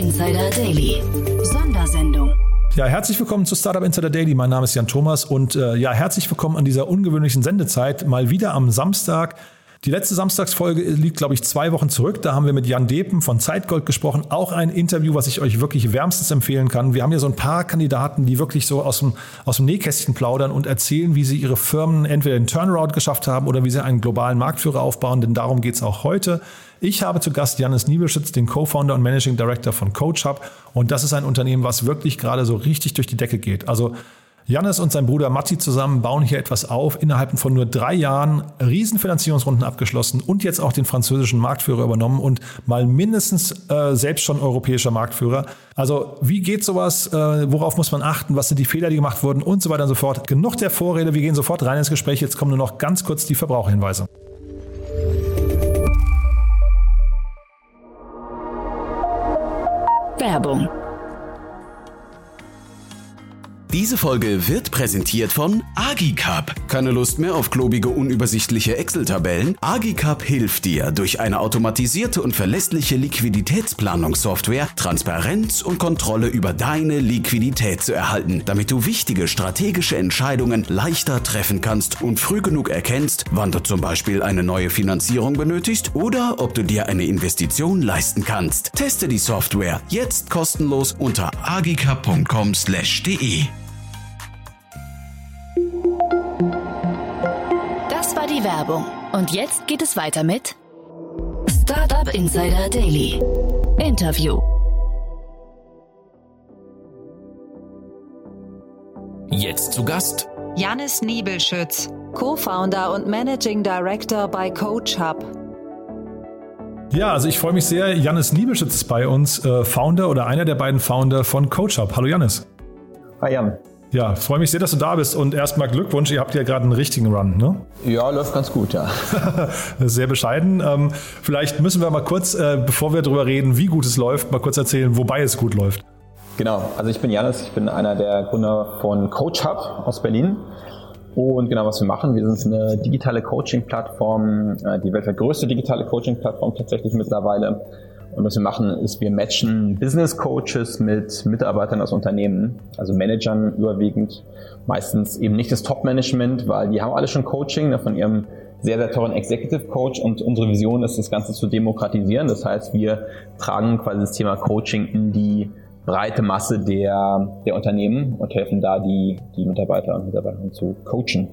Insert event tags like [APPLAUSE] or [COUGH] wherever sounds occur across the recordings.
Insider Daily. Sondersendung. Ja, herzlich willkommen zu Startup Insider Daily. Mein Name ist Jan Thomas und äh, ja, herzlich willkommen an dieser ungewöhnlichen Sendezeit. Mal wieder am Samstag. Die letzte Samstagsfolge liegt, glaube ich, zwei Wochen zurück. Da haben wir mit Jan Depen von Zeitgold gesprochen. Auch ein Interview, was ich euch wirklich wärmstens empfehlen kann. Wir haben hier so ein paar Kandidaten, die wirklich so aus dem, aus dem Nähkästchen plaudern und erzählen, wie sie ihre Firmen entweder den Turnaround geschafft haben oder wie sie einen globalen Marktführer aufbauen. Denn darum geht es auch heute. Ich habe zu Gast Janis Niebelschütz, den Co-Founder und Managing Director von CoachHub. Und das ist ein Unternehmen, was wirklich gerade so richtig durch die Decke geht. Also Jannis und sein Bruder Matti zusammen bauen hier etwas auf, innerhalb von nur drei Jahren Riesenfinanzierungsrunden abgeschlossen und jetzt auch den französischen Marktführer übernommen und mal mindestens äh, selbst schon europäischer Marktführer. Also wie geht sowas, äh, worauf muss man achten, was sind die Fehler, die gemacht wurden und so weiter und so fort. Genug der Vorrede, wir gehen sofort rein ins Gespräch. Jetzt kommen nur noch ganz kurz die Verbraucherhinweise. Werbung Diese Folge wird präsentiert von Agicap. Keine Lust mehr auf klobige, unübersichtliche Excel-Tabellen? Agicap hilft dir, durch eine automatisierte und verlässliche Liquiditätsplanungssoftware Transparenz und Kontrolle über deine Liquidität zu erhalten, damit du wichtige strategische Entscheidungen leichter treffen kannst und früh genug erkennst, wann du zum Beispiel eine neue Finanzierung benötigst oder ob du dir eine Investition leisten kannst. Teste die Software jetzt kostenlos unter agicap.com/de. die Werbung. Und jetzt geht es weiter mit Startup Insider Daily. Interview. Jetzt zu Gast Janis Niebelschütz, Co-Founder und Managing Director bei CoachHub. Ja, also ich freue mich sehr. Jannis Niebelschütz ist bei uns, äh, Founder oder einer der beiden Founder von CoachHub. Hallo Jannis. Hi Jan. Ja, freue mich sehr, dass du da bist und erstmal Glückwunsch, ihr habt ja gerade einen richtigen Run, ne? Ja, läuft ganz gut, ja. [LAUGHS] sehr bescheiden. Ähm, vielleicht müssen wir mal kurz, äh, bevor wir darüber reden, wie gut es läuft, mal kurz erzählen, wobei es gut läuft. Genau, also ich bin Janis, ich bin einer der Gründer von CoachHub aus Berlin. Und genau, was wir machen, wir sind eine digitale Coaching-Plattform, äh, die weltweit größte digitale Coaching-Plattform tatsächlich mittlerweile und was wir machen, ist, wir matchen Business Coaches mit Mitarbeitern aus Unternehmen, also Managern überwiegend. Meistens eben nicht das Top-Management, weil die haben alle schon Coaching ne, von ihrem sehr, sehr teuren Executive Coach und unsere Vision ist, das Ganze zu demokratisieren. Das heißt, wir tragen quasi das Thema Coaching in die breite Masse der, der Unternehmen und helfen da die, die Mitarbeiter und Mitarbeiterinnen zu coachen.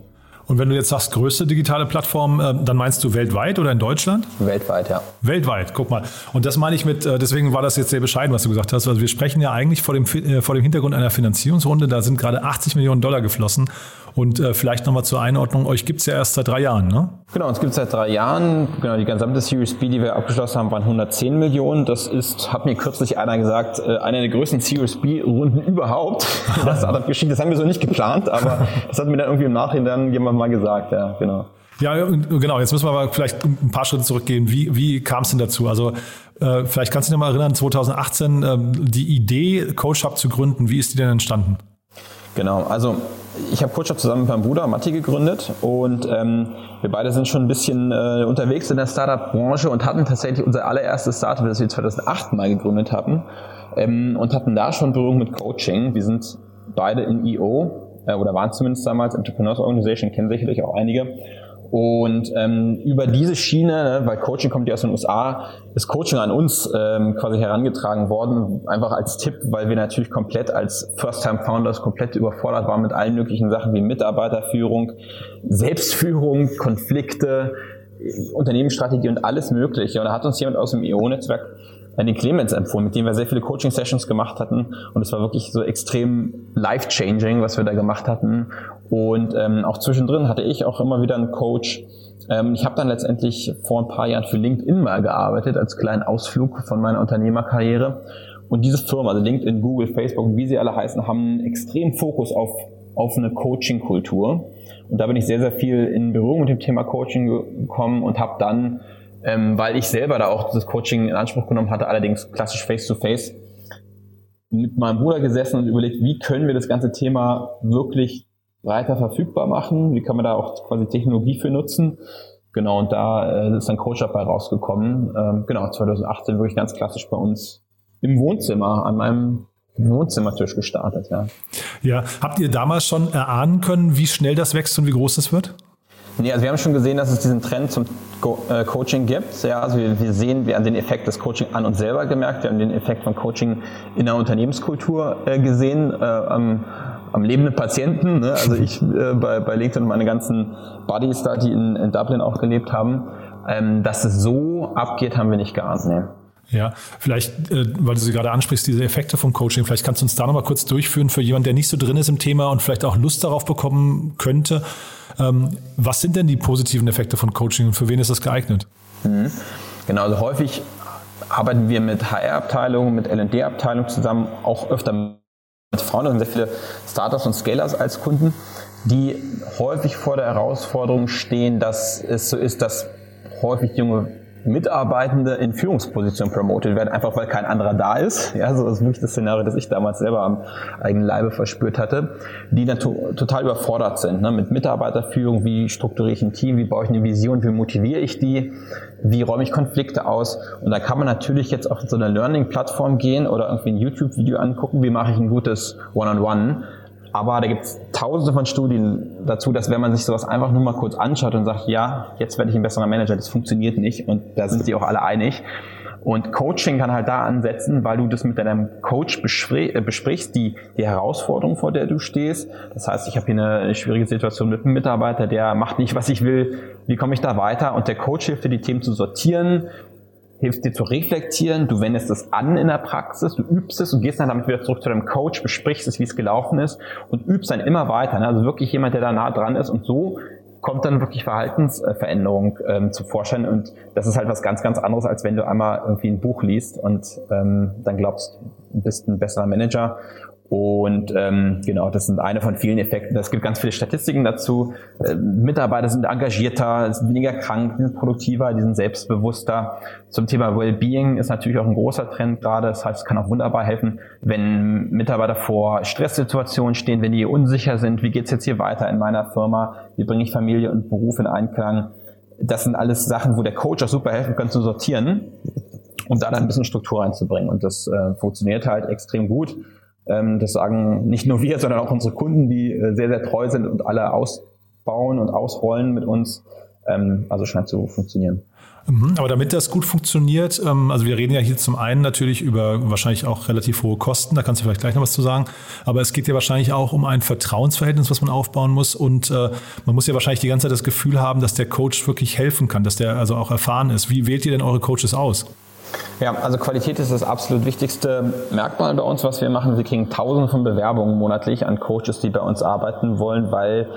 Und wenn du jetzt sagst, größte digitale Plattform, äh, dann meinst du weltweit oder in Deutschland? Weltweit, ja. Weltweit, guck mal. Und das meine ich mit, äh, deswegen war das jetzt sehr bescheiden, was du gesagt hast. Also wir sprechen ja eigentlich vor dem, äh, vor dem Hintergrund einer Finanzierungsrunde. Da sind gerade 80 Millionen Dollar geflossen. Und äh, vielleicht nochmal zur Einordnung, euch gibt es ja erst seit drei Jahren, ne? Genau, uns gibt es seit drei Jahren. Genau, die gesamte Series B, die wir abgeschlossen haben, waren 110 Millionen. Das ist, hat mir kürzlich einer gesagt, äh, eine der größten Series B-Runden überhaupt. [LAUGHS] Das Startup-Geschichte, das haben wir so nicht geplant, aber das hat mir dann irgendwie im Nachhinein jemand mal gesagt, ja, genau. Ja, genau. Jetzt müssen wir aber vielleicht ein paar Schritte zurückgehen. Wie, wie kam es denn dazu? Also äh, vielleicht kannst du dich mal erinnern, 2018 äh, die Idee, CoachHub zu gründen. Wie ist die denn entstanden? Genau, also ich habe CoachUp zusammen mit meinem Bruder Matti gegründet und ähm, wir beide sind schon ein bisschen äh, unterwegs in der Startup-Branche und hatten tatsächlich unser allererstes Startup, das wir 2008 mal gegründet hatten ähm, und hatten da schon Berührung mit Coaching. Wir sind beide in EO äh, oder waren zumindest damals Entrepreneurs Organization, kennen sicherlich auch einige und ähm, über diese Schiene, ne, weil Coaching kommt ja aus den USA, ist Coaching an uns ähm, quasi herangetragen worden, einfach als Tipp, weil wir natürlich komplett als First-Time-Founders komplett überfordert waren mit allen möglichen Sachen wie Mitarbeiterführung, Selbstführung, Konflikte, Unternehmensstrategie und alles Mögliche. Und da hat uns jemand aus dem EO-Netzwerk den Clemens empfohlen, mit dem wir sehr viele Coaching-Sessions gemacht hatten. Und es war wirklich so extrem life-changing, was wir da gemacht hatten. Und ähm, auch zwischendrin hatte ich auch immer wieder einen Coach. Ähm, ich habe dann letztendlich vor ein paar Jahren für LinkedIn mal gearbeitet, als kleinen Ausflug von meiner Unternehmerkarriere. Und diese Firma, also LinkedIn, Google, Facebook, wie sie alle heißen, haben einen extremen Fokus auf, auf eine Coaching-Kultur. Und da bin ich sehr, sehr viel in Berührung mit dem Thema Coaching gekommen und habe dann, ähm, weil ich selber da auch das Coaching in Anspruch genommen hatte, allerdings klassisch Face-to-Face, -face, mit meinem Bruder gesessen und überlegt, wie können wir das ganze Thema wirklich breiter verfügbar machen? Wie kann man da auch quasi Technologie für nutzen? Genau, und da äh, ist dann CoachUp bei rausgekommen. Ähm, genau, 2018 wirklich ganz klassisch bei uns im Wohnzimmer, an meinem Wohnzimmertisch gestartet, ja. Ja, habt ihr damals schon erahnen können, wie schnell das wächst und wie groß das wird? Nee, also wir haben schon gesehen, dass es diesen Trend zum Co äh, Coaching gibt. Ja, also wir, wir, sehen, wir haben den Effekt des Coaching an uns selber gemerkt, wir haben den Effekt von Coaching in der Unternehmenskultur äh, gesehen, äh, am, am lebenden Patienten. Ne? Also ich äh, bei, bei LinkedIn und meine ganzen Buddies da, die in, in Dublin auch gelebt haben. Ähm, dass es so abgeht, haben wir nicht geahnt. Nee. Ja, vielleicht, äh, weil du sie gerade ansprichst, diese Effekte vom Coaching, vielleicht kannst du uns da nochmal kurz durchführen für jemanden, der nicht so drin ist im Thema und vielleicht auch Lust darauf bekommen könnte. Ähm, was sind denn die positiven Effekte von Coaching und für wen ist das geeignet? Mhm. Genau, also häufig arbeiten wir mit HR-Abteilungen, mit L&D-Abteilungen zusammen, auch öfter Frauen, da sind sehr viele Startups und Scalers als Kunden, die häufig vor der Herausforderung stehen, dass es so ist, dass häufig junge Mitarbeitende in Führungspositionen promotet werden, einfach weil kein anderer da ist. Ja, so ist wirklich das Szenario, das ich damals selber am eigenen Leibe verspürt hatte, die dann to total überfordert sind ne? mit Mitarbeiterführung, wie strukturiere ich ein Team, wie baue ich eine Vision, wie motiviere ich die, wie räume ich Konflikte aus. Und da kann man natürlich jetzt auf so eine Learning-Plattform gehen oder irgendwie ein YouTube-Video angucken, wie mache ich ein gutes One-on-One. -on -One aber da gibt es tausende von Studien dazu, dass wenn man sich sowas einfach nur mal kurz anschaut und sagt, ja, jetzt werde ich ein besserer Manager, das funktioniert nicht. Und da sind sie auch alle einig. Und Coaching kann halt da ansetzen, weil du das mit deinem Coach äh, besprichst, die, die Herausforderung, vor der du stehst. Das heißt, ich habe hier eine schwierige Situation mit einem Mitarbeiter, der macht nicht, was ich will. Wie komme ich da weiter? Und der Coach hilft dir, die Themen zu sortieren, hilft dir zu reflektieren, du wendest es an in der Praxis, du übst es und gehst dann damit wieder zurück zu deinem Coach, besprichst es, wie es gelaufen ist und übst dann immer weiter. Ne? Also wirklich jemand, der da nah dran ist und so kommt dann wirklich Verhaltensveränderung ähm, zu Vorschein und das ist halt was ganz, ganz anderes, als wenn du einmal irgendwie ein Buch liest und ähm, dann glaubst, du bist ein besserer Manager und ähm, genau, das sind eine von vielen Effekten. Es gibt ganz viele Statistiken dazu. Äh, Mitarbeiter sind engagierter, sind weniger krank, sind produktiver, die sind selbstbewusster. Zum Thema Wellbeing ist natürlich auch ein großer Trend gerade. Das heißt, es kann auch wunderbar helfen, wenn Mitarbeiter vor Stresssituationen stehen, wenn die unsicher sind, wie geht's jetzt hier weiter in meiner Firma, wie bringe ich Familie und Beruf in Einklang. Das sind alles Sachen, wo der Coach auch super helfen kann zu sortieren und da dann ein bisschen Struktur reinzubringen. Und das äh, funktioniert halt extrem gut. Ähm, das sagen nicht nur wir, [LAUGHS] sondern auch unsere Kunden, die äh, sehr, sehr treu sind und alle ausbauen und ausrollen mit uns. Ähm, also scheint zu funktionieren. Mhm, aber damit das gut funktioniert, ähm, also wir reden ja hier zum einen natürlich über wahrscheinlich auch relativ hohe Kosten, da kannst du vielleicht gleich noch was zu sagen, aber es geht ja wahrscheinlich auch um ein Vertrauensverhältnis, was man aufbauen muss und äh, man muss ja wahrscheinlich die ganze Zeit das Gefühl haben, dass der Coach wirklich helfen kann, dass der also auch erfahren ist. Wie wählt ihr denn eure Coaches aus? Ja, also Qualität ist das absolut wichtigste Merkmal bei uns, was wir machen. Wir kriegen tausende von Bewerbungen monatlich an Coaches, die bei uns arbeiten wollen, weil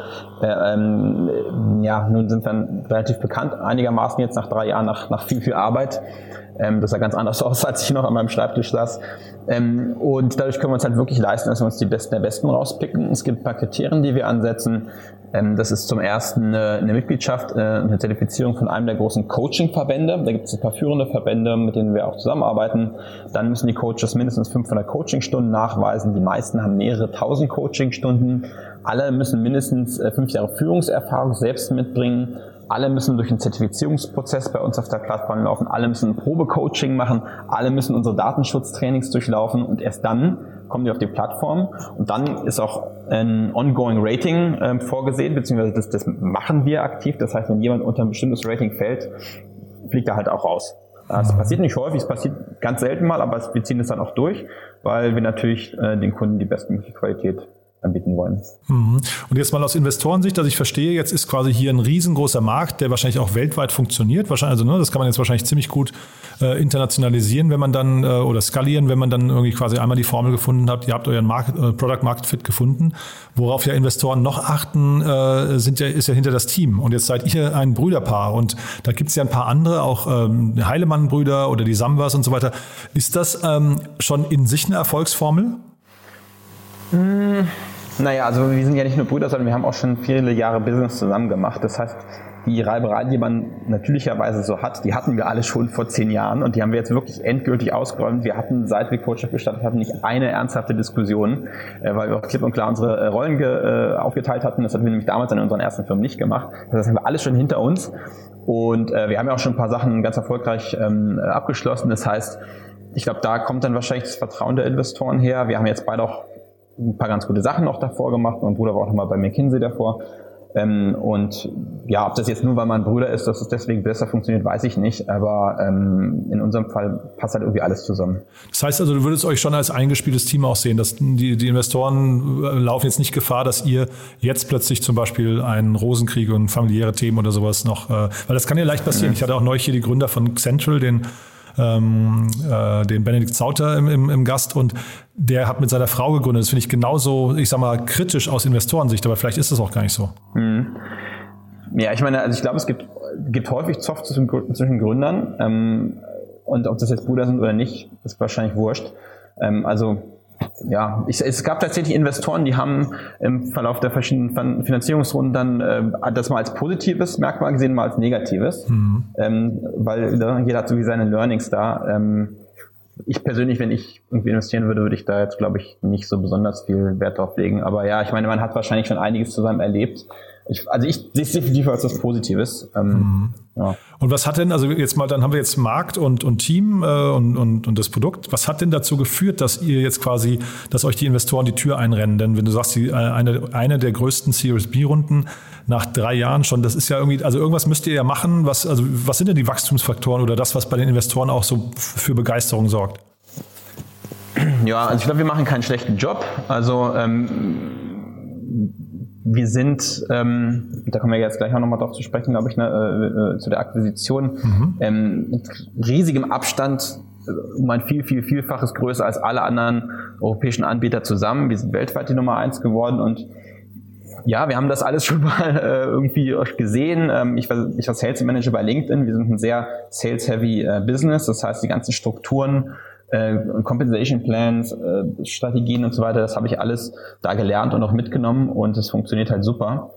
äh, ähm, ja, nun sind wir relativ bekannt, einigermaßen jetzt nach drei Jahren, nach, nach viel, viel Arbeit. Ähm, das sah ganz anders [LAUGHS] aus, als ich noch an meinem Schreibtisch saß. Ähm, und dadurch können wir uns halt wirklich leisten, dass wir uns die Besten der Besten rauspicken. Es gibt ein paar Kriterien, die wir ansetzen. Ähm, das ist zum ersten eine Mitgliedschaft, äh, eine Zertifizierung von einem der großen Coaching-Verbände. Da gibt es ein paar führende Verbände, mit denen wir auch zusammenarbeiten. Dann müssen die Coaches mindestens 500 Coaching-Stunden nachweisen. Die meisten haben mehrere tausend Coaching-Stunden. Alle müssen mindestens äh, fünf Jahre Führungserfahrung selbst mitbringen. Alle müssen durch einen Zertifizierungsprozess bei uns auf der Plattform laufen. Alle müssen ein Probecoaching machen. Alle müssen unsere Datenschutztrainings durchlaufen. Und erst dann kommen die auf die Plattform und dann ist auch ein ongoing Rating ähm, vorgesehen, beziehungsweise das, das machen wir aktiv. Das heißt, wenn jemand unter ein bestimmtes Rating fällt, fliegt er halt auch raus. Das passiert nicht häufig, es passiert ganz selten mal, aber wir ziehen es dann auch durch, weil wir natürlich äh, den Kunden die bestmögliche Qualität anbieten wollen. Mhm. Und jetzt mal aus Investorensicht, dass ich verstehe, jetzt ist quasi hier ein riesengroßer Markt, der wahrscheinlich auch weltweit funktioniert. Wahrscheinlich, also ne, das kann man jetzt wahrscheinlich ziemlich gut äh, internationalisieren, wenn man dann äh, oder skalieren, wenn man dann irgendwie quasi einmal die Formel gefunden hat. Ihr habt euren Market, äh, Product Market Fit gefunden. Worauf ja Investoren noch achten, äh, sind ja, ist ja hinter das Team. Und jetzt seid ihr ein Brüderpaar und da gibt es ja ein paar andere, auch ähm, Heilemann-Brüder oder die Sambas und so weiter. Ist das ähm, schon in sich eine Erfolgsformel? Mmh. Naja, also wir sind ja nicht nur Brüder, sondern wir haben auch schon viele Jahre Business zusammen gemacht. Das heißt, die Reiberei, die man natürlicherweise so hat, die hatten wir alle schon vor zehn Jahren und die haben wir jetzt wirklich endgültig ausgeräumt. Wir hatten, seit wir Coaching gestartet haben, nicht eine ernsthafte Diskussion, äh, weil wir auch klipp und klar unsere äh, Rollen äh, aufgeteilt hatten. Das hatten wir nämlich damals in unseren ersten Firmen nicht gemacht. Das haben wir alles schon hinter uns und wir haben ja auch schon ein paar Sachen ganz erfolgreich ähm, abgeschlossen. Das heißt, ich glaube, da kommt dann wahrscheinlich das Vertrauen der Investoren her. Wir haben jetzt beide auch ein paar ganz gute Sachen noch davor gemacht. Mein Bruder war auch nochmal bei McKinsey davor. Ähm, und ja, ob das jetzt nur, weil man Brüder ist, dass es deswegen besser funktioniert, weiß ich nicht. Aber ähm, in unserem Fall passt halt irgendwie alles zusammen. Das heißt also, du würdest euch schon als eingespieltes Team auch sehen, dass die, die Investoren äh, laufen jetzt nicht Gefahr, dass ihr jetzt plötzlich zum Beispiel einen Rosenkrieg und familiäre Themen oder sowas noch, äh, weil das kann ja leicht passieren. Mhm. Ich hatte auch neulich hier die Gründer von Central, den ähm, äh, den Benedikt Zauter im, im, im, Gast und der hat mit seiner Frau gegründet. Das finde ich genauso, ich sag mal, kritisch aus Investorensicht, aber vielleicht ist das auch gar nicht so. Mhm. Ja, ich meine, also ich glaube, es gibt, gibt häufig Zoff zwischen, zwischen Gründern ähm, und ob das jetzt Brüder sind oder nicht, ist wahrscheinlich wurscht. Ähm, also ja, ich, es gab tatsächlich Investoren, die haben im Verlauf der verschiedenen Finanzierungsrunden dann äh, das mal als positives Merkmal gesehen, mal als negatives, mhm. ähm, weil ne, jeder hat so wie seine Learnings da. Ähm, ich persönlich, wenn ich irgendwie investieren würde, würde ich da jetzt, glaube ich, nicht so besonders viel Wert drauf legen. Aber ja, ich meine, man hat wahrscheinlich schon einiges zusammen erlebt ich, also ich sehe es definitiv als was Positives. Ähm, mhm. ja. Und was hat denn, also jetzt mal, dann haben wir jetzt Markt und, und Team äh, und, und, und das Produkt. Was hat denn dazu geführt, dass ihr jetzt quasi, dass euch die Investoren die Tür einrennen? Denn wenn du sagst, die, äh, eine, eine der größten Series B-Runden nach drei Jahren schon, das ist ja irgendwie, also irgendwas müsst ihr ja machen. Was, also was sind denn die Wachstumsfaktoren oder das, was bei den Investoren auch so für Begeisterung sorgt? Ja, also ich glaube, wir machen keinen schlechten Job. Also ähm, wir sind, ähm, da kommen wir jetzt gleich auch nochmal drauf zu sprechen, glaube ich, ne, äh, äh, zu der Akquisition, mhm. ähm, mit riesigem Abstand äh, um ein viel, viel, vielfaches größer als alle anderen europäischen Anbieter zusammen. Wir sind weltweit die Nummer eins geworden und ja, wir haben das alles [LAUGHS] schon mal äh, irgendwie gesehen. Ähm, ich, war, ich war Sales Manager bei LinkedIn. Wir sind ein sehr sales-heavy äh, Business. Das heißt, die ganzen Strukturen äh, Compensation Plans, äh, Strategien und so weiter, das habe ich alles da gelernt und auch mitgenommen und es funktioniert halt super.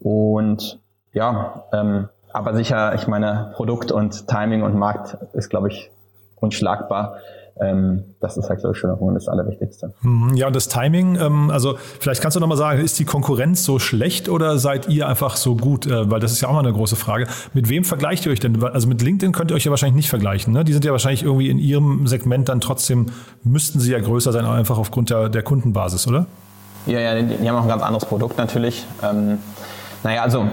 Und ja, ähm, aber sicher, ich meine, Produkt und Timing und Markt ist, glaube ich, unschlagbar. Ähm, das ist halt, glaube ich, schon das Allerwichtigste. Mhm, ja, und das Timing, ähm, also vielleicht kannst du nochmal sagen, ist die Konkurrenz so schlecht oder seid ihr einfach so gut? Äh, weil das ist ja auch mal eine große Frage. Mit wem vergleicht ihr euch denn? Also mit LinkedIn könnt ihr euch ja wahrscheinlich nicht vergleichen. Ne? Die sind ja wahrscheinlich irgendwie in ihrem Segment dann trotzdem, müssten sie ja größer sein, einfach aufgrund der, der Kundenbasis, oder? Ja, ja, die, die haben auch ein ganz anderes Produkt natürlich. Ähm, naja, also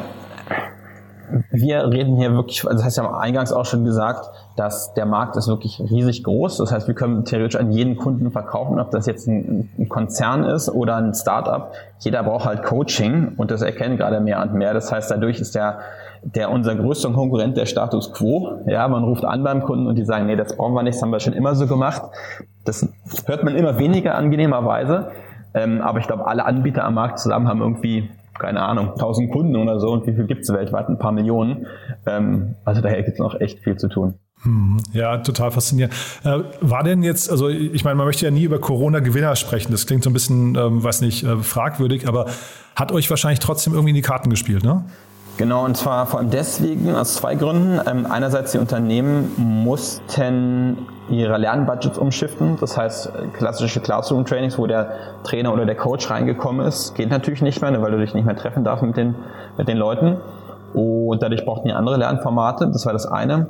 wir reden hier wirklich, also das heißt ja eingangs auch schon gesagt, dass der Markt ist wirklich riesig groß. Das heißt, wir können theoretisch an jeden Kunden verkaufen, ob das jetzt ein, ein Konzern ist oder ein Startup. Jeder braucht halt Coaching und das erkennen gerade mehr und mehr. Das heißt, dadurch ist der, der unser größter Konkurrent der Status quo. Ja, man ruft an beim Kunden und die sagen, nee, das brauchen wir nicht, das haben wir schon immer so gemacht. Das hört man immer weniger angenehmerweise. Ähm, aber ich glaube, alle Anbieter am Markt zusammen haben irgendwie keine Ahnung, 1000 Kunden oder so und wie viel gibt es weltweit? Ein paar Millionen. Ähm, also daher gibt es noch echt viel zu tun. Hm, ja, total faszinierend. Äh, war denn jetzt, also ich meine, man möchte ja nie über Corona-Gewinner sprechen. Das klingt so ein bisschen, ähm, weiß nicht, äh, fragwürdig, aber hat euch wahrscheinlich trotzdem irgendwie in die Karten gespielt, ne? Genau, und zwar vor allem deswegen, aus zwei Gründen. Ähm, einerseits, die Unternehmen mussten ihre Lernbudgets umschiften. Das heißt, klassische Classroom-Trainings, wo der Trainer oder der Coach reingekommen ist, geht natürlich nicht mehr, weil du dich nicht mehr treffen darfst mit den, mit den Leuten. Und dadurch brauchten die andere Lernformate. Das war das eine.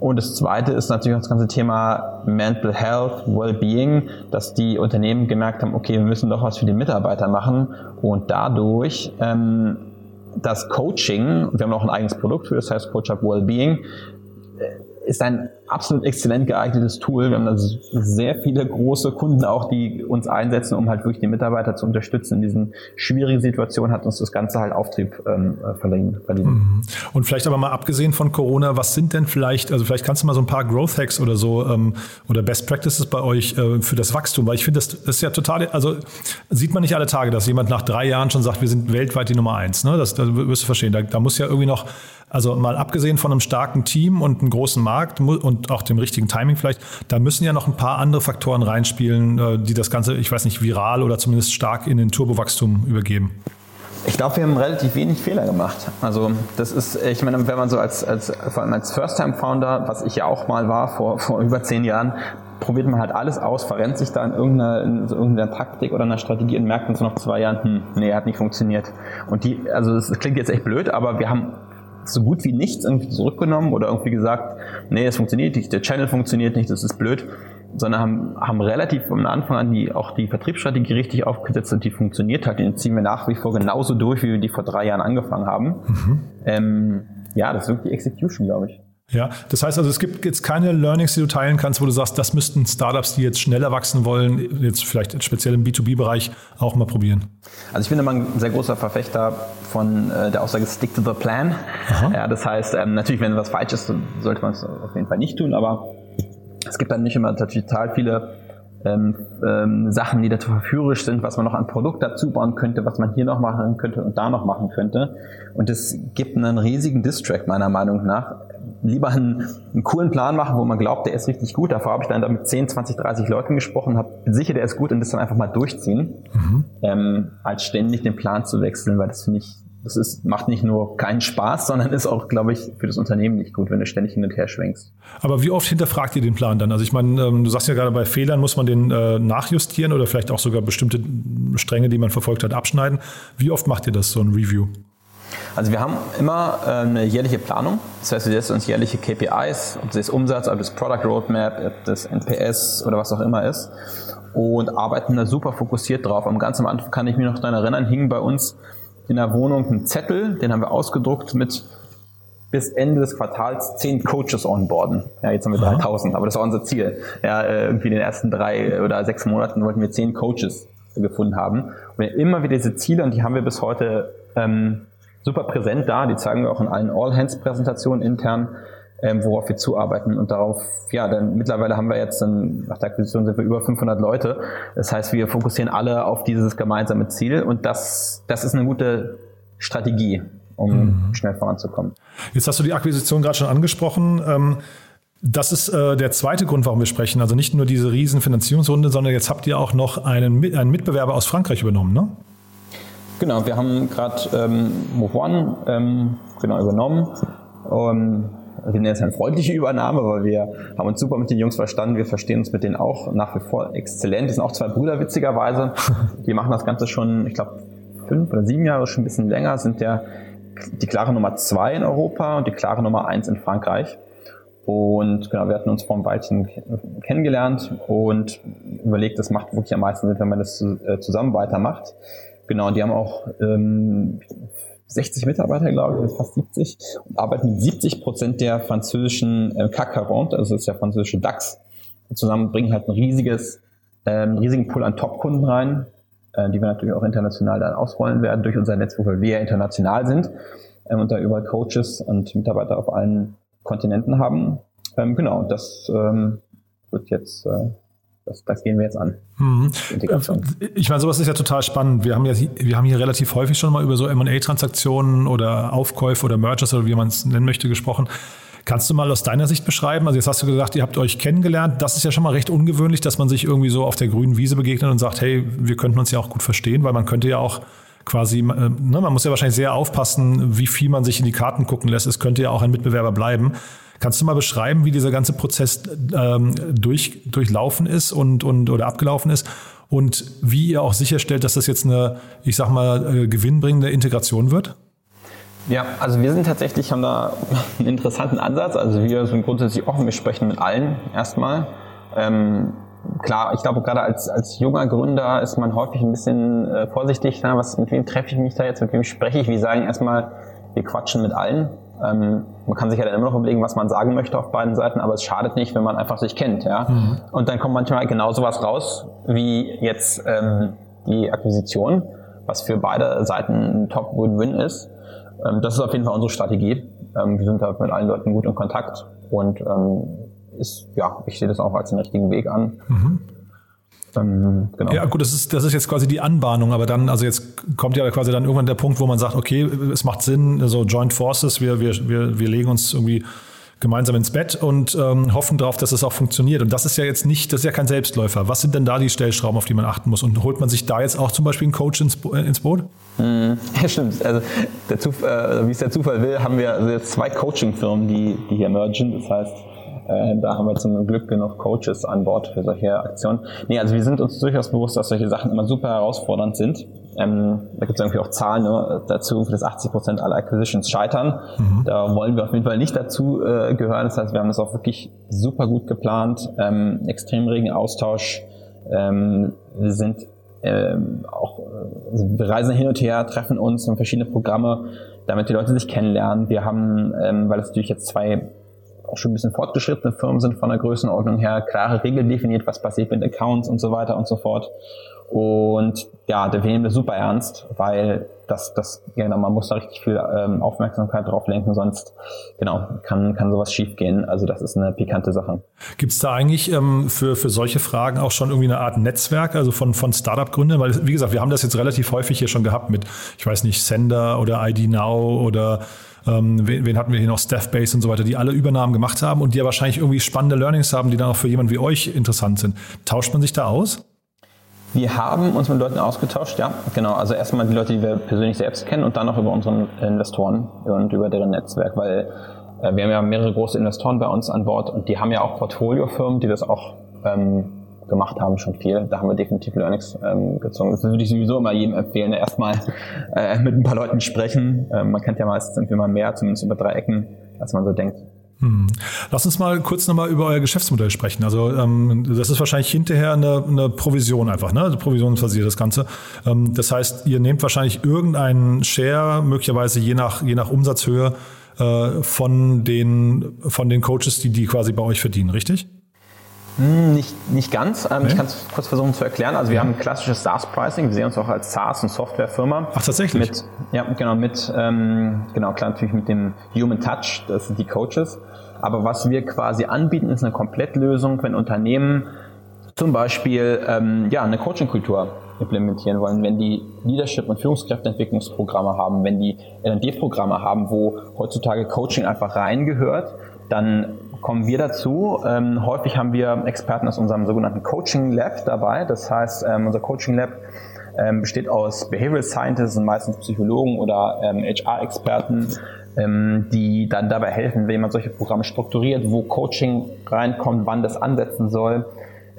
Und das zweite ist natürlich das ganze Thema Mental Health, Wellbeing, dass die Unternehmen gemerkt haben, okay, wir müssen doch was für die Mitarbeiter machen. Und dadurch ähm, das Coaching, wir haben auch ein eigenes Produkt für, das heißt Coach Up Wellbeing, ist ein absolut exzellent geeignetes Tool. Wir haben da sehr viele große Kunden auch, die uns einsetzen, um halt wirklich die Mitarbeiter zu unterstützen. In diesen schwierigen Situationen hat uns das Ganze halt Auftrieb ähm, verliehen. Mhm. Und vielleicht aber mal abgesehen von Corona, was sind denn vielleicht, also vielleicht kannst du mal so ein paar Growth Hacks oder so ähm, oder Best Practices bei euch äh, für das Wachstum, weil ich finde, das, das ist ja total, also sieht man nicht alle Tage, dass jemand nach drei Jahren schon sagt, wir sind weltweit die Nummer eins. Ne? Das, das wirst du verstehen. Da, da muss ja irgendwie noch also mal abgesehen von einem starken Team und einem großen Markt und auch dem richtigen Timing vielleicht, da müssen ja noch ein paar andere Faktoren reinspielen, äh, die das Ganze, ich weiß nicht, viral oder zumindest stark in den Turbowachstum übergeben. Ich glaube, wir haben relativ wenig Fehler gemacht. Also das ist, ich meine, wenn man so als, als vor allem als First-Time-Founder, was ich ja auch mal war vor, vor über zehn Jahren, probiert man halt alles aus, verrennt sich da in irgendeiner, in irgendeiner Taktik oder einer Strategie und merkt dann so nach zwei Jahren, hm, nee, hat nicht funktioniert. Und die, also das klingt jetzt echt blöd, aber wir haben so gut wie nichts irgendwie zurückgenommen oder irgendwie gesagt, nee, es funktioniert nicht, der Channel funktioniert nicht, das ist blöd. sondern haben, haben relativ am Anfang an die, auch die Vertriebsstrategie richtig aufgesetzt und die funktioniert halt. Den ziehen wir nach wie vor genauso durch, wie wir die vor drei Jahren angefangen haben. Mhm. Ähm, ja, das ist wirklich Execution, glaube ich. Ja, das heißt also, es gibt jetzt keine Learnings, die du teilen kannst, wo du sagst, das müssten Startups, die jetzt schneller wachsen wollen, jetzt vielleicht speziell im B2B-Bereich auch mal probieren. Also ich bin immer ein sehr großer Verfechter von äh, der Aussage Stick to the Plan. Aha. Ja, das heißt, ähm, natürlich, wenn was falsch ist, sollte man es auf jeden Fall nicht tun, aber es gibt dann nicht immer total viele ähm, ähm, Sachen, die dazu verführerisch sind, was man noch an Produkt dazu bauen könnte, was man hier noch machen könnte und da noch machen könnte. Und es gibt einen riesigen Distrack meiner Meinung nach lieber einen, einen, coolen Plan machen, wo man glaubt, der ist richtig gut. Davor habe ich dann da mit 10, 20, 30 Leuten gesprochen, habe sicher, der ist gut und das dann einfach mal durchziehen, mhm. ähm, als ständig den Plan zu wechseln, weil das finde ich, das ist, macht nicht nur keinen Spaß, sondern ist auch, glaube ich, für das Unternehmen nicht gut, wenn du ständig hin und her schwenkst. Aber wie oft hinterfragt ihr den Plan dann? Also ich meine, ähm, du sagst ja gerade bei Fehlern muss man den äh, nachjustieren oder vielleicht auch sogar bestimmte Stränge, die man verfolgt hat, abschneiden. Wie oft macht ihr das, so ein Review? Also wir haben immer äh, eine jährliche Planung. Das heißt, wir setzen uns jährliche KPIs, ob das Umsatz, ob das Product Roadmap, ob das NPS oder was auch immer ist und arbeiten da super fokussiert drauf. Am ganz am Anfang kann ich mich noch daran erinnern, hing bei uns in der Wohnung ein Zettel, den haben wir ausgedruckt mit bis Ende des Quartals zehn Coaches onboarden. Ja, jetzt haben wir 3000, aber das war unser Ziel. Ja, äh, irgendwie in den ersten drei oder sechs Monaten wollten wir zehn Coaches gefunden haben. Und immer wieder diese Ziele, und die haben wir bis heute ähm, super präsent da. Die zeigen wir auch in allen All-Hands-Präsentationen intern, ähm, worauf wir zuarbeiten. Und darauf, ja, dann mittlerweile haben wir jetzt, dann, nach der Akquisition sind wir über 500 Leute. Das heißt, wir fokussieren alle auf dieses gemeinsame Ziel. Und das, das ist eine gute Strategie, um mhm. schnell voranzukommen. Jetzt hast du die Akquisition gerade schon angesprochen. Ähm das ist äh, der zweite Grund, warum wir sprechen. Also nicht nur diese riesen Finanzierungsrunde, sondern jetzt habt ihr auch noch einen, einen Mitbewerber aus Frankreich übernommen, ne? Genau, wir haben gerade ähm, Move ähm, genau, übernommen. Um, wir nennen es eine freundliche Übernahme, weil wir haben uns super mit den Jungs verstanden. Wir verstehen uns mit denen auch nach wie vor exzellent. Das sind auch zwei Brüder, witzigerweise. [LAUGHS] Die machen das Ganze schon, ich glaube, fünf oder sieben Jahre, schon ein bisschen länger, sind ja die klare Nummer zwei in Europa und die klare Nummer eins in Frankreich. Und genau, wir hatten uns vor einem Weilchen kennengelernt und überlegt, das macht wirklich am meisten Sinn, wenn man das äh, zusammen weitermacht. Genau, die haben auch ähm, 60 Mitarbeiter, glaube ich, fast 70 und arbeiten mit 70 Prozent der französischen äh, CAC 40, also das ist der französische DAX. Zusammen bringen halt ein riesiges, ähm, riesigen Pool an Top-Kunden rein, äh, die wir natürlich auch international dann ausrollen werden durch unser Netzwerk, weil wir ja international sind ähm, und da überall Coaches und Mitarbeiter auf allen Kontinenten haben. Ähm, genau, das ähm, wird jetzt äh, das, das gehen wir jetzt an. Mhm. Ich meine, sowas ist ja total spannend. Wir haben ja, wir haben hier relativ häufig schon mal über so M&A-Transaktionen oder Aufkäufe oder Mergers oder wie man es nennen möchte gesprochen. Kannst du mal aus deiner Sicht beschreiben? Also jetzt hast du gesagt, ihr habt euch kennengelernt. Das ist ja schon mal recht ungewöhnlich, dass man sich irgendwie so auf der grünen Wiese begegnet und sagt, hey, wir könnten uns ja auch gut verstehen, weil man könnte ja auch quasi, äh, ne, man muss ja wahrscheinlich sehr aufpassen, wie viel man sich in die Karten gucken lässt. Es könnte ja auch ein Mitbewerber bleiben. Kannst du mal beschreiben, wie dieser ganze Prozess ähm, durch, durchlaufen ist und, und oder abgelaufen ist und wie ihr auch sicherstellt, dass das jetzt eine, ich sag mal, äh, gewinnbringende Integration wird? Ja, also wir sind tatsächlich, haben da [LAUGHS] einen interessanten Ansatz. Also wir sind grundsätzlich offen, wir sprechen mit allen erstmal. Ähm, klar, ich glaube, gerade als, als junger Gründer ist man häufig ein bisschen äh, vorsichtig. Na, was, mit wem treffe ich mich da jetzt, mit wem spreche ich? Wir sagen erstmal, wir quatschen mit allen. Ähm, man kann sich ja dann immer noch überlegen, was man sagen möchte auf beiden Seiten, aber es schadet nicht, wenn man einfach sich kennt. Ja? Mhm. Und dann kommt manchmal genau sowas raus, wie jetzt ähm, die Akquisition, was für beide Seiten ein Top-Win-Win ist. Ähm, das ist auf jeden Fall unsere Strategie. Ähm, wir sind da mit allen Leuten gut in Kontakt und ähm, ist, ja, ich sehe das auch als den richtigen Weg an. Mhm. Ähm, genau. Ja, gut, das ist, das ist jetzt quasi die Anbahnung, aber dann, also jetzt kommt ja quasi dann irgendwann der Punkt, wo man sagt, okay, es macht Sinn, so Joint Forces, wir, wir, wir, wir legen uns irgendwie gemeinsam ins Bett und ähm, hoffen darauf, dass es auch funktioniert. Und das ist ja jetzt nicht, das ist ja kein Selbstläufer. Was sind denn da die Stellschrauben, auf die man achten muss? Und holt man sich da jetzt auch zum Beispiel einen Coach ins, ins Boot? Mhm. [LAUGHS] Ja, stimmt. Also äh, wie es der Zufall will, haben wir also jetzt zwei Coaching-Firmen, die, die hier mergen. Das heißt, äh, da haben wir zum Glück genug Coaches an Bord für solche Aktionen. Nee, also wir sind uns durchaus bewusst, dass solche Sachen immer super herausfordernd sind. Ähm, da gibt es irgendwie auch Zahlen ne, dazu, dass 80 Prozent aller Acquisitions scheitern. Mhm. Da wollen wir auf jeden Fall nicht dazu äh, gehören. Das heißt, wir haben das auch wirklich super gut geplant, ähm, extrem regen Austausch. Ähm, wir sind ähm, auch, also wir reisen hin und her, treffen uns in verschiedene Programme, damit die Leute sich kennenlernen. Wir haben, ähm, weil es natürlich jetzt zwei auch schon ein bisschen fortgeschrittene Firmen sind von der Größenordnung her, klare Regeln definiert, was passiert mit Accounts und so weiter und so fort. Und ja, wir nehmen das super ernst, weil das, das, genau, man muss da richtig viel ähm, Aufmerksamkeit drauf lenken, sonst genau kann, kann sowas schiefgehen. Also das ist eine pikante Sache. Gibt es da eigentlich ähm, für, für solche Fragen auch schon irgendwie eine Art Netzwerk, also von, von Startup-Gründern? Weil, wie gesagt, wir haben das jetzt relativ häufig hier schon gehabt mit, ich weiß nicht, Sender oder ID Now oder ähm, wen, wen, hatten wir hier noch, Staffbase und so weiter, die alle Übernahmen gemacht haben und die ja wahrscheinlich irgendwie spannende Learnings haben, die dann auch für jemanden wie euch interessant sind. Tauscht man sich da aus? Wir haben uns mit Leuten ausgetauscht, ja, genau. Also erstmal die Leute, die wir persönlich selbst kennen und dann auch über unsere Investoren und über deren Netzwerk, weil äh, wir haben ja mehrere große Investoren bei uns an Bord und die haben ja auch Portfoliofirmen, die das auch ähm, gemacht haben, schon viel. Da haben wir definitiv Learnings ähm, gezogen. Das würde ich sowieso immer jedem empfehlen, erstmal äh, mit ein paar Leuten sprechen. Ähm, man kennt ja meistens irgendwie mal mehr, zumindest über drei Ecken, als man so denkt. Hm. Lass uns mal kurz nochmal über euer Geschäftsmodell sprechen. Also ähm, das ist wahrscheinlich hinterher eine, eine Provision einfach, ne? Also provisionsbasiert das Ganze. Ähm, das heißt, ihr nehmt wahrscheinlich irgendeinen Share, möglicherweise je nach, je nach Umsatzhöhe, äh, von, den, von den Coaches, die die quasi bei euch verdienen, richtig? Hm, nicht, nicht ganz. Ähm, nee? Ich kann es kurz versuchen zu erklären. Also wir haben ein klassisches SaaS-Pricing. Wir sehen uns auch als SaaS- und Softwarefirma. Ach, tatsächlich? Mit, ja, genau, mit, ähm, genau, klar, natürlich mit dem Human Touch. Das sind die Coaches. Aber was wir quasi anbieten, ist eine Komplettlösung, wenn Unternehmen zum Beispiel ähm, ja, eine Coaching-Kultur implementieren wollen, wenn die Leadership- und Führungskräfteentwicklungsprogramme haben, wenn die LD-Programme haben, wo heutzutage Coaching einfach reingehört, dann kommen wir dazu. Ähm, häufig haben wir Experten aus unserem sogenannten Coaching Lab dabei. Das heißt, ähm, unser Coaching Lab ähm, besteht aus Behavioral Scientists und meistens Psychologen oder ähm, HR-Experten, ähm, die dann dabei helfen, wenn man solche Programme strukturiert, wo Coaching reinkommt, wann das ansetzen soll.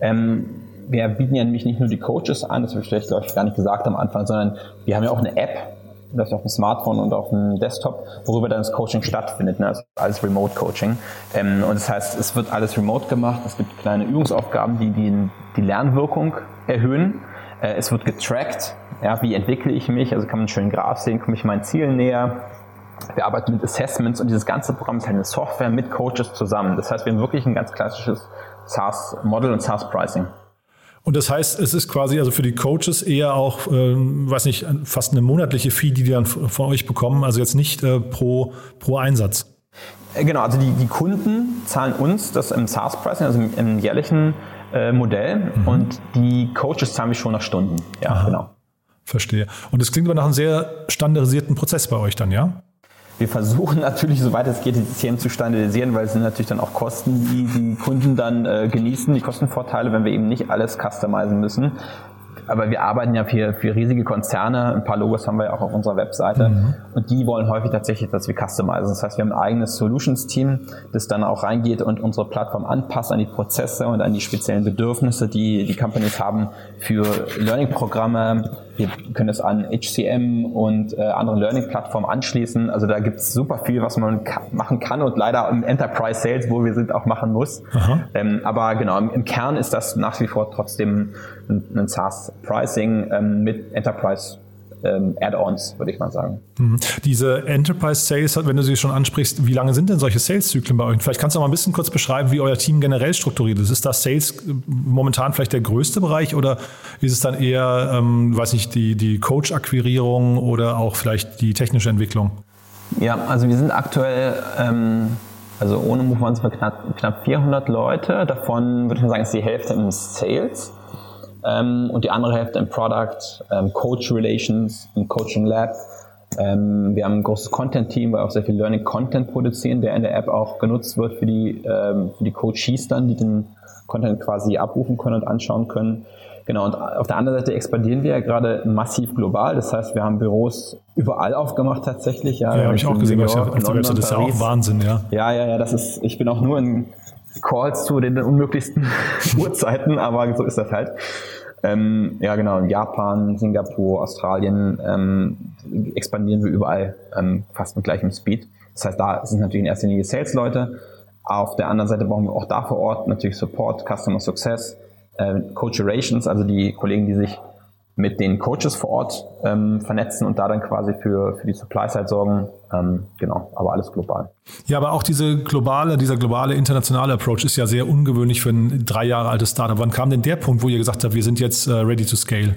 Ähm, wir bieten ja nämlich nicht nur die Coaches an, das habe ich vielleicht, glaube ich, gar nicht gesagt am Anfang, sondern wir haben ja auch eine App, läuft auf dem Smartphone und auf dem Desktop, worüber dann das Coaching stattfindet, ne? also alles Remote Coaching. Ähm, und das heißt, es wird alles remote gemacht, es gibt kleine Übungsaufgaben, die die, die Lernwirkung erhöhen. Äh, es wird getrackt, ja, wie entwickle ich mich, also kann man einen schönen Graph sehen, komme ich meinen Zielen näher. Wir arbeiten mit Assessments und dieses ganze Programm ist halt eine Software mit Coaches zusammen. Das heißt, wir haben wirklich ein ganz klassisches SaaS-Model und SaaS-Pricing. Und das heißt, es ist quasi also für die Coaches eher auch, äh, weiß nicht, fast eine monatliche Fee, die die dann von euch bekommen, also jetzt nicht äh, pro, pro Einsatz. Äh, genau, also die, die Kunden zahlen uns das im SaaS-Pricing, also im, im jährlichen äh, Modell mhm. und die Coaches zahlen wir schon nach Stunden. Ja, Aha. genau. Verstehe. Und es klingt aber nach einem sehr standardisierten Prozess bei euch dann, ja? Wir versuchen [LAUGHS] natürlich, soweit es geht, die Themen zu standardisieren, weil es sind natürlich dann auch Kosten, die die Kunden dann äh, genießen, die Kostenvorteile, wenn wir eben nicht alles customizen müssen aber wir arbeiten ja für, für riesige Konzerne. Ein paar Logos haben wir ja auch auf unserer Webseite. Mhm. Und die wollen häufig tatsächlich, dass wir customizen. Das heißt, wir haben ein eigenes Solutions-Team, das dann auch reingeht und unsere Plattform anpasst an die Prozesse und an die speziellen Bedürfnisse, die die Companies haben für Learning-Programme. Wir können es an HCM und äh, andere Learning-Plattformen anschließen. Also da gibt es super viel, was man ka machen kann und leider im Enterprise Sales, wo wir sind, auch machen muss. Ähm, aber genau, im, im Kern ist das nach wie vor trotzdem ein, SaaS-Pricing ähm, mit Enterprise ähm, Add-ons, würde ich mal sagen. Mhm. Diese Enterprise Sales, wenn du sie schon ansprichst, wie lange sind denn solche Sales-Zyklen bei euch? Vielleicht kannst du mal ein bisschen kurz beschreiben, wie euer Team generell strukturiert ist. Ist das Sales äh, momentan vielleicht der größte Bereich oder ist es dann eher, ähm, weiß nicht, die, die Coach-Akquirierung oder auch vielleicht die technische Entwicklung? Ja, also wir sind aktuell, ähm, also ohne Move waren es knapp, knapp 400 Leute. Davon würde ich mal sagen, ist die Hälfte im Sales ähm, und die andere Hälfte im Product, ähm, Coach Relations, im Coaching Lab. Ähm, wir haben ein großes Content-Team, weil wir auch sehr viel Learning-Content produzieren, der in der App auch genutzt wird für die, ähm, für die Coaches dann, die den Content quasi abrufen können und anschauen können. Genau, und auf der anderen Seite expandieren wir ja gerade massiv global. Das heißt, wir haben Büros überall aufgemacht tatsächlich. Ja, ja habe ich auch gesehen, York, auf der Website. Das ist ja auch Wahnsinn, ja. Ja, ja, ja, das ist, ich bin auch nur in Calls zu den unmöglichsten [LAUGHS] Uhrzeiten, aber so ist das halt. Ähm, ja, genau, in Japan, Singapur, Australien ähm, expandieren wir überall ähm, fast mit gleichem Speed. Das heißt, da sind natürlich in erster Linie Sales-Leute. Auf der anderen Seite brauchen wir auch da vor Ort natürlich Support, Customer Success, äh, Coacherations, also die Kollegen, die sich mit den Coaches vor Ort ähm, vernetzen und da dann quasi für, für die Supply-Side sorgen. Ähm, genau, aber alles global. Ja, aber auch diese globale, dieser globale internationale Approach ist ja sehr ungewöhnlich für ein drei Jahre altes Startup. Wann kam denn der Punkt, wo ihr gesagt habt, wir sind jetzt äh, ready to scale?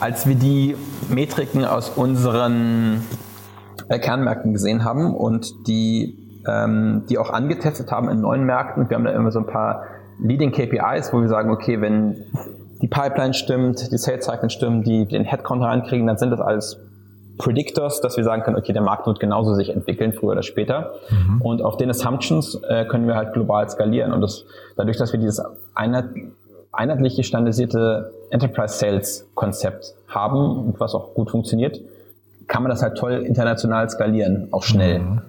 Als wir die Metriken aus unseren äh, Kernmärkten gesehen haben und die, ähm, die auch angetestet haben in neuen Märkten, wir haben da immer so ein paar Leading KPIs, wo wir sagen, okay, wenn die Pipeline stimmt, die Sales Cycle stimmen, die den Headcount reinkriegen, dann sind das alles Predictors, dass wir sagen können, okay, der Markt wird genauso sich entwickeln, früher oder später. Mhm. Und auf den Assumptions äh, können wir halt global skalieren. Und das, dadurch, dass wir dieses einheit, einheitliche standardisierte Enterprise Sales Konzept haben, was auch gut funktioniert, kann man das halt toll international skalieren, auch schnell. Mhm.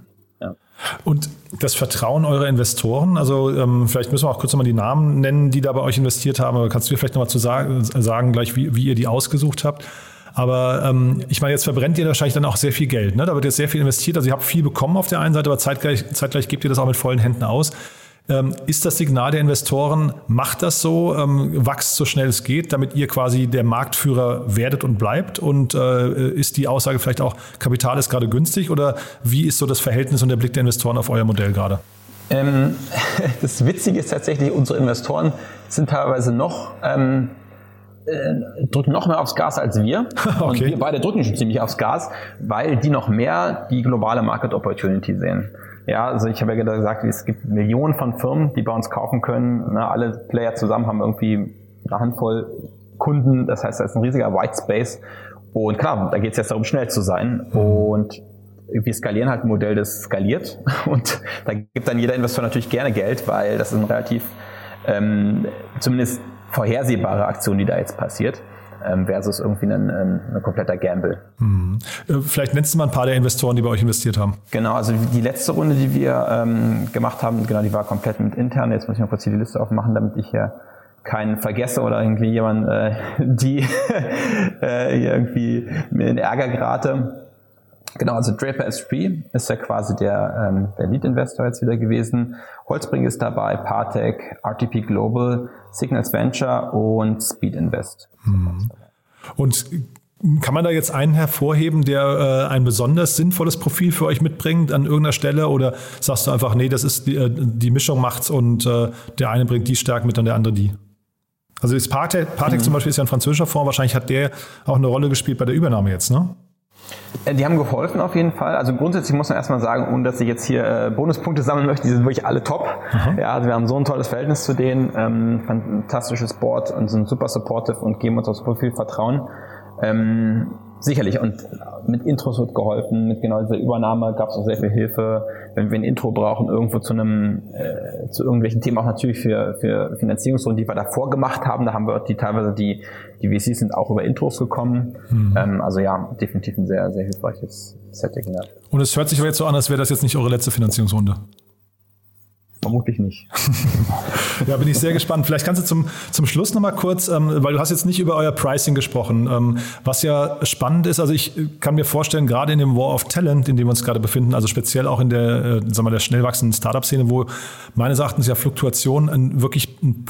Und das Vertrauen eurer Investoren, also ähm, vielleicht müssen wir auch kurz nochmal die Namen nennen, die da bei euch investiert haben, aber kannst du vielleicht nochmal zu sagen, sagen gleich, wie, wie ihr die ausgesucht habt? Aber ähm, ich meine, jetzt verbrennt ihr wahrscheinlich dann auch sehr viel Geld. Ne? Da wird jetzt sehr viel investiert. Also ihr habt viel bekommen auf der einen Seite, aber zeitgleich, zeitgleich gebt ihr das auch mit vollen Händen aus. Ähm, ist das Signal der Investoren, macht das so, ähm, wächst so schnell es geht, damit ihr quasi der Marktführer werdet und bleibt? Und äh, ist die Aussage vielleicht auch, Kapital ist gerade günstig? Oder wie ist so das Verhältnis und der Blick der Investoren auf euer Modell gerade? Ähm, [LAUGHS] das Witzige ist tatsächlich, unsere Investoren sind teilweise noch ähm, äh, drücken noch mehr aufs Gas als wir. [LAUGHS] okay. Und wir beide drücken schon ziemlich aufs Gas, weil die noch mehr die globale Market Opportunity sehen. Ja, also ich habe ja gesagt, es gibt Millionen von Firmen, die bei uns kaufen können. Ne, alle Player zusammen haben irgendwie eine Handvoll Kunden. Das heißt, da ist ein riesiger White Space. Und klar, da geht es jetzt darum, schnell zu sein. Und wir skalieren halt ein Modell, das skaliert. [LAUGHS] Und da gibt dann jeder Investor natürlich gerne Geld, weil das ist ein relativ, ähm, zumindest vorhersehbare Aktion, die da jetzt passiert ähm, versus irgendwie ein, ein, ein kompletter Gamble. Mhm. Vielleicht nennst du mal ein paar der Investoren, die bei euch investiert haben. Genau, also die letzte Runde, die wir ähm, gemacht haben, genau, die war komplett mit intern. Jetzt muss ich noch kurz die Liste aufmachen, damit ich hier keinen vergesse oder irgendwie jemand, äh, [LAUGHS] die [LAUGHS] äh, irgendwie mir in Ärger gerate. Genau, also Draper S3 ist ja quasi der, ähm, der Lead-Investor jetzt wieder gewesen. Holzbring ist dabei, Partec, RTP Global, Signals Venture und Speed Invest. Hm. Und kann man da jetzt einen hervorheben, der äh, ein besonders sinnvolles Profil für euch mitbringt an irgendeiner Stelle? Oder sagst du einfach, nee, das ist die, äh, die Mischung macht's und äh, der eine bringt die Stärken mit und der andere die? Also das Partec, Partec mhm. zum Beispiel ist ja ein französischer Fonds, wahrscheinlich hat der auch eine Rolle gespielt bei der Übernahme jetzt, ne? Äh, die haben geholfen auf jeden Fall. Also grundsätzlich muss man erstmal sagen, ohne dass ich jetzt hier äh, Bonuspunkte sammeln möchte, die sind wirklich alle top. Aha. Ja, also wir haben so ein tolles Verhältnis zu denen, ähm, fantastisches Board und sind super supportive und geben uns auch super viel Vertrauen. Ähm, Sicherlich. Und mit Intros wird geholfen. Mit genau dieser Übernahme gab es auch sehr viel Hilfe. Wenn wir ein Intro brauchen, irgendwo zu einem, äh, zu irgendwelchen Themen, auch natürlich für, für Finanzierungsrunden, die wir davor gemacht haben, da haben wir die teilweise die, die VCs sind auch über Intros gekommen. Mhm. Ähm, also ja, definitiv ein sehr, sehr hilfreiches Setting. Ja. Und es hört sich aber jetzt so an, als wäre das jetzt nicht eure letzte Finanzierungsrunde. Vermutlich nicht. [LAUGHS] ja, bin ich sehr gespannt. Vielleicht kannst du zum, zum Schluss nochmal kurz, ähm, weil du hast jetzt nicht über euer Pricing gesprochen, ähm, was ja spannend ist. Also ich kann mir vorstellen, gerade in dem War of Talent, in dem wir uns gerade befinden, also speziell auch in der, äh, sagen wir, der schnell wachsenden Startup-Szene, wo meines Erachtens ja Fluktuation ein wirklich ein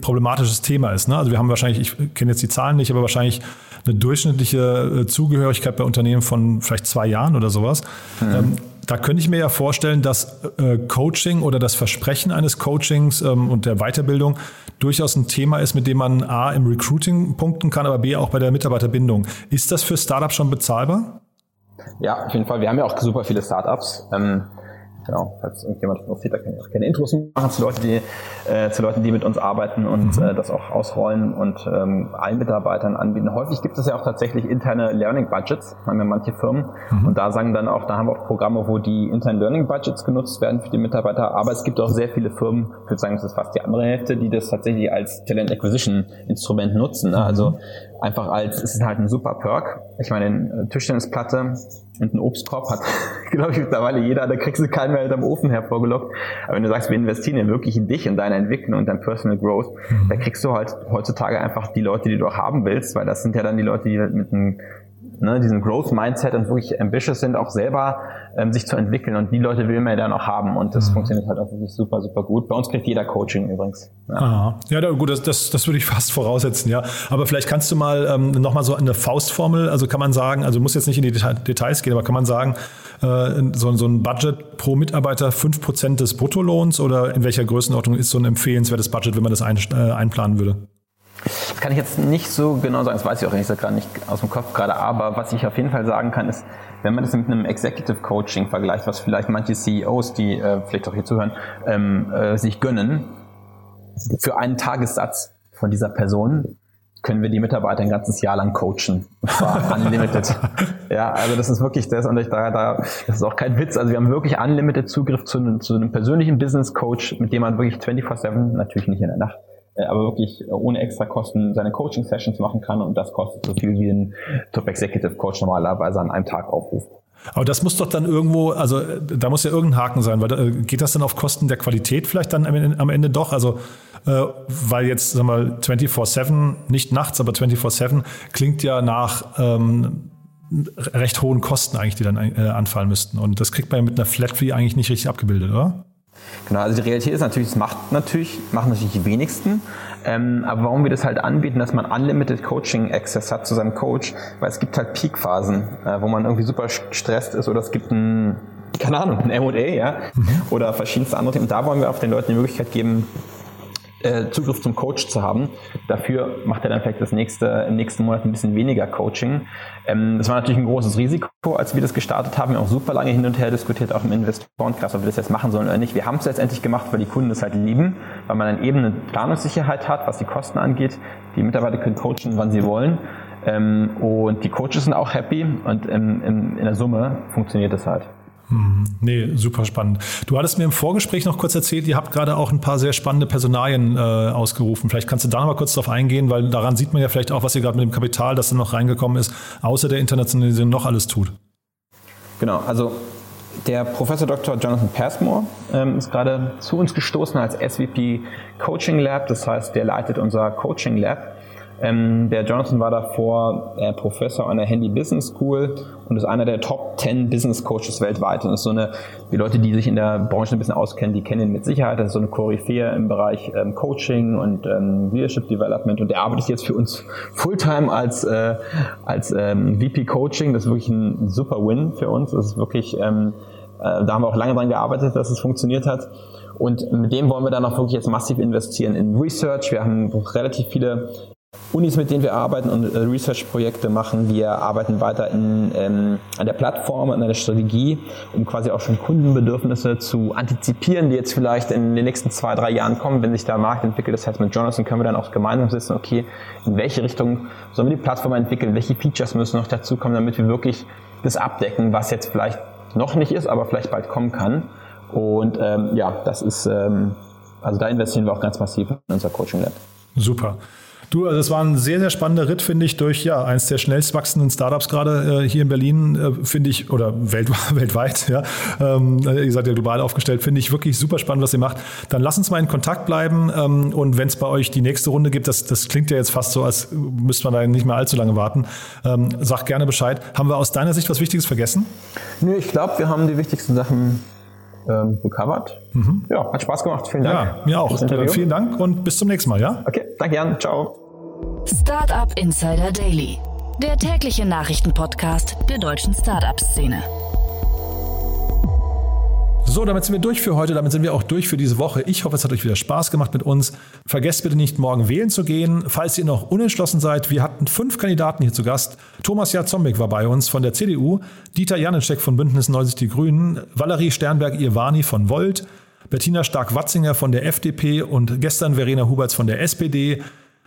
problematisches Thema ist. Ne? Also wir haben wahrscheinlich, ich kenne jetzt die Zahlen nicht, aber wahrscheinlich eine durchschnittliche äh, Zugehörigkeit bei Unternehmen von vielleicht zwei Jahren oder sowas. Mhm. Ähm, da könnte ich mir ja vorstellen, dass äh, Coaching oder das Versprechen eines Coachings ähm, und der Weiterbildung durchaus ein Thema ist, mit dem man A im Recruiting punkten kann, aber B auch bei der Mitarbeiterbindung. Ist das für Startups schon bezahlbar? Ja, auf jeden Fall. Wir haben ja auch super viele Startups. Ähm Genau, falls irgendjemand interessiert, da kann ich auch gerne Intros machen zu Leuten, die, äh, zu Leuten, die mit uns arbeiten und mhm. äh, das auch ausrollen und ähm, allen Mitarbeitern anbieten. Häufig gibt es ja auch tatsächlich interne Learning Budgets, haben ja manche Firmen. Mhm. Und da sagen dann auch, da haben wir auch Programme, wo die internen Learning Budgets genutzt werden für die Mitarbeiter. Aber es gibt auch sehr viele Firmen, ich würde sagen, das ist fast die andere Hälfte, die das tatsächlich als Talent Acquisition Instrument nutzen. Ne? Also mhm einfach als, es ist halt ein super Perk. Ich meine, eine Tischtennisplatte und ein Obstkorb hat, [LAUGHS] glaube ich, mittlerweile jeder, da kriegst du keinen Welt am Ofen hervorgelockt. Aber wenn du sagst, wir investieren ja wirklich in dich und deine Entwicklung und dein Personal Growth, mhm. da kriegst du halt heutzutage einfach die Leute, die du auch haben willst, weil das sind ja dann die Leute, die mit einem ne, diesen Growth Mindset und wirklich ambitious sind, auch selber ähm, sich zu entwickeln. Und die Leute will man ja dann auch haben. Und das mhm. funktioniert halt auch wirklich super, super gut. Bei uns kriegt jeder Coaching übrigens. Ja, Aha. ja gut, das, das, das würde ich [LAUGHS] fast voraussetzen, ja. Aber vielleicht kannst du mal ähm, nochmal so eine Faustformel, also kann man sagen, also muss jetzt nicht in die Details gehen, aber kann man sagen, äh, so, so ein Budget pro Mitarbeiter 5% des Bruttolohns oder in welcher Größenordnung ist so ein empfehlenswertes Budget, wenn man das ein, äh, einplanen würde? Das kann ich jetzt nicht so genau sagen, das weiß ich auch ehrlich gerade nicht aus dem Kopf gerade, aber was ich auf jeden Fall sagen kann, ist, wenn man das mit einem Executive Coaching vergleicht, was vielleicht manche CEOs, die äh, vielleicht auch hier zuhören, ähm, äh, sich gönnen, für einen Tagessatz von dieser Person können wir die Mitarbeiter ein ganzes Jahr lang coachen. Und zwar [LAUGHS] unlimited. ja, also das ist wirklich das und ich, da, da, das ist auch kein Witz. Also wir haben wirklich unlimited Zugriff zu, einem, zu einem persönlichen Business Coach, mit dem man wirklich 24-7, natürlich nicht in der Nacht, aber wirklich äh, ohne extra Kosten seine Coaching-Sessions machen kann und das kostet so viel wie ein Top-Executive-Coach normalerweise an einem Tag aufruft. Aber das muss doch dann irgendwo, also da muss ja irgendein Haken sein, weil äh, geht das dann auf Kosten der Qualität vielleicht dann am Ende doch? Also äh, weil jetzt, sag mal, 24-7, nicht nachts, aber 24-7 klingt ja nach ähm, recht hohen Kosten eigentlich, die dann äh, anfallen müssten. Und das kriegt man ja mit einer Flat Fee eigentlich nicht richtig abgebildet, oder? Genau, also die Realität ist natürlich, es macht natürlich, machen natürlich die wenigsten. Ähm, aber warum wir das halt anbieten, dass man Unlimited Coaching Access hat zu seinem Coach, weil es gibt halt Peakphasen, äh, wo man irgendwie super gestresst ist oder es gibt ein, keine Ahnung, ein M&A, ja, mhm. oder verschiedenste andere Themen. Da wollen wir auf den Leuten die Möglichkeit geben, äh, Zugriff zum Coach zu haben. Dafür macht er dann vielleicht das nächste, im nächsten Monat ein bisschen weniger Coaching. Ähm, das war natürlich ein großes Risiko, als wir das gestartet haben. Wir haben auch super lange hin und her diskutiert, auch im Investorenkreis, ob wir das jetzt machen sollen oder nicht. Wir haben es letztendlich gemacht, weil die Kunden das halt lieben, weil man dann eben eine Planungssicherheit hat, was die Kosten angeht. Die Mitarbeiter können coachen, wann sie wollen. Ähm, und die Coaches sind auch happy und in, in, in der Summe funktioniert das halt. Hm, nee, super spannend. Du hattest mir im Vorgespräch noch kurz erzählt, ihr habt gerade auch ein paar sehr spannende Personalien äh, ausgerufen. Vielleicht kannst du da noch mal kurz drauf eingehen, weil daran sieht man ja vielleicht auch, was ihr gerade mit dem Kapital, das dann noch reingekommen ist, außer der Internationalisierung noch alles tut. Genau, also der Professor Dr. Jonathan Passmore ähm, ist gerade zu uns gestoßen als SVP Coaching Lab. Das heißt, der leitet unser Coaching Lab ähm, der Jonathan war davor äh, Professor an der Handy Business School und ist einer der Top 10 Business Coaches weltweit. Und ist so eine, die Leute, die sich in der Branche ein bisschen auskennen, die kennen ihn mit Sicherheit. Das ist so eine Koryphäe im Bereich ähm, Coaching und ähm, Leadership Development. Und der arbeitet jetzt für uns Fulltime als, äh, als ähm, VP Coaching. Das ist wirklich ein super Win für uns. Das ist wirklich, ähm, äh, da haben wir auch lange dran gearbeitet, dass es funktioniert hat. Und mit dem wollen wir dann auch wirklich jetzt massiv investieren in Research. Wir haben relativ viele Unis, mit denen wir arbeiten und äh, Research-Projekte machen. Wir arbeiten weiter in, ähm, an der Plattform, an der Strategie, um quasi auch schon Kundenbedürfnisse zu antizipieren, die jetzt vielleicht in den nächsten zwei, drei Jahren kommen, wenn sich der Markt entwickelt. Das heißt, mit Jonathan können wir dann auch gemeinsam sitzen, okay, in welche Richtung sollen wir die Plattform entwickeln, welche Features müssen noch dazukommen, damit wir wirklich das abdecken, was jetzt vielleicht noch nicht ist, aber vielleicht bald kommen kann. Und ähm, ja, das ist, ähm, also da investieren wir auch ganz massiv in unser Coaching Lab. Super. Du, also es war ein sehr, sehr spannender Ritt, finde ich, durch ja eins der schnellst wachsenden Startups gerade äh, hier in Berlin, äh, finde ich, oder welt, [LAUGHS] weltweit, ja. Ähm, ihr seid ja global aufgestellt, finde ich wirklich super spannend, was ihr macht. Dann lass uns mal in Kontakt bleiben ähm, und wenn es bei euch die nächste Runde gibt, das, das klingt ja jetzt fast so, als müsste man da nicht mehr allzu lange warten. Ähm, sag gerne Bescheid. Haben wir aus deiner Sicht was Wichtiges vergessen? Nö, ich glaube, wir haben die wichtigsten Sachen ähm, gecovert. Mhm. Ja, hat Spaß gemacht. Vielen Dank. Ja, mir auch. Vielen Dank und bis zum nächsten Mal, ja? Okay, danke Jan. Ciao. Startup Insider Daily, der tägliche Nachrichtenpodcast der deutschen Startup-Szene. So, damit sind wir durch für heute, damit sind wir auch durch für diese Woche. Ich hoffe, es hat euch wieder Spaß gemacht mit uns. Vergesst bitte nicht, morgen wählen zu gehen. Falls ihr noch unentschlossen seid, wir hatten fünf Kandidaten hier zu Gast. Thomas Jazombek war bei uns von der CDU, Dieter Janicek von Bündnis 90 Die Grünen, Valerie Sternberg-Irvani von Volt, Bettina Stark-Watzinger von der FDP und gestern Verena Huberts von der SPD.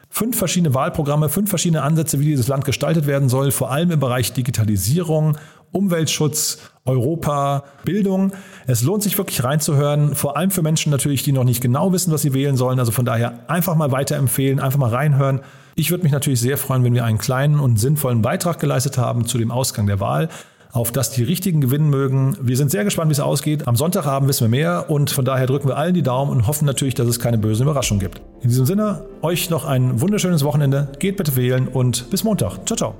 Fünf verschiedene Wahlprogramme, fünf verschiedene Ansätze, wie dieses Land gestaltet werden soll, vor allem im Bereich Digitalisierung, Umweltschutz, Europa, Bildung. Es lohnt sich wirklich reinzuhören, vor allem für Menschen natürlich, die noch nicht genau wissen, was sie wählen sollen. Also von daher einfach mal weiterempfehlen, einfach mal reinhören. Ich würde mich natürlich sehr freuen, wenn wir einen kleinen und sinnvollen Beitrag geleistet haben zu dem Ausgang der Wahl. auf dass die Richtigen gewinnen mögen. Wir sind sehr gespannt, wie es ausgeht. Am Sonntagabend wissen wir mehr und von daher drücken wir allen die Daumen und hoffen natürlich, dass es keine bösen Überraschungen gibt. In diesem Sinne, euch noch ein wunderschönes Wochenende. Geht bitte wählen und bis Montag. Ciao, ciao.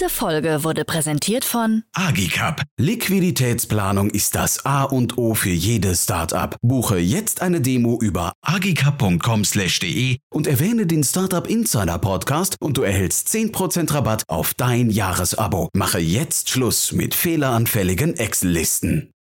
Diese Folge wurde präsentiert von Agicap. Liquiditätsplanung ist das A und O für jedes Startup. Buche jetzt eine Demo über agicap.com/de und erwähne den Startup Insider Podcast und du erhältst 10% Rabatt auf dein Jahresabo. Mache jetzt Schluss mit fehleranfälligen Excel-Listen.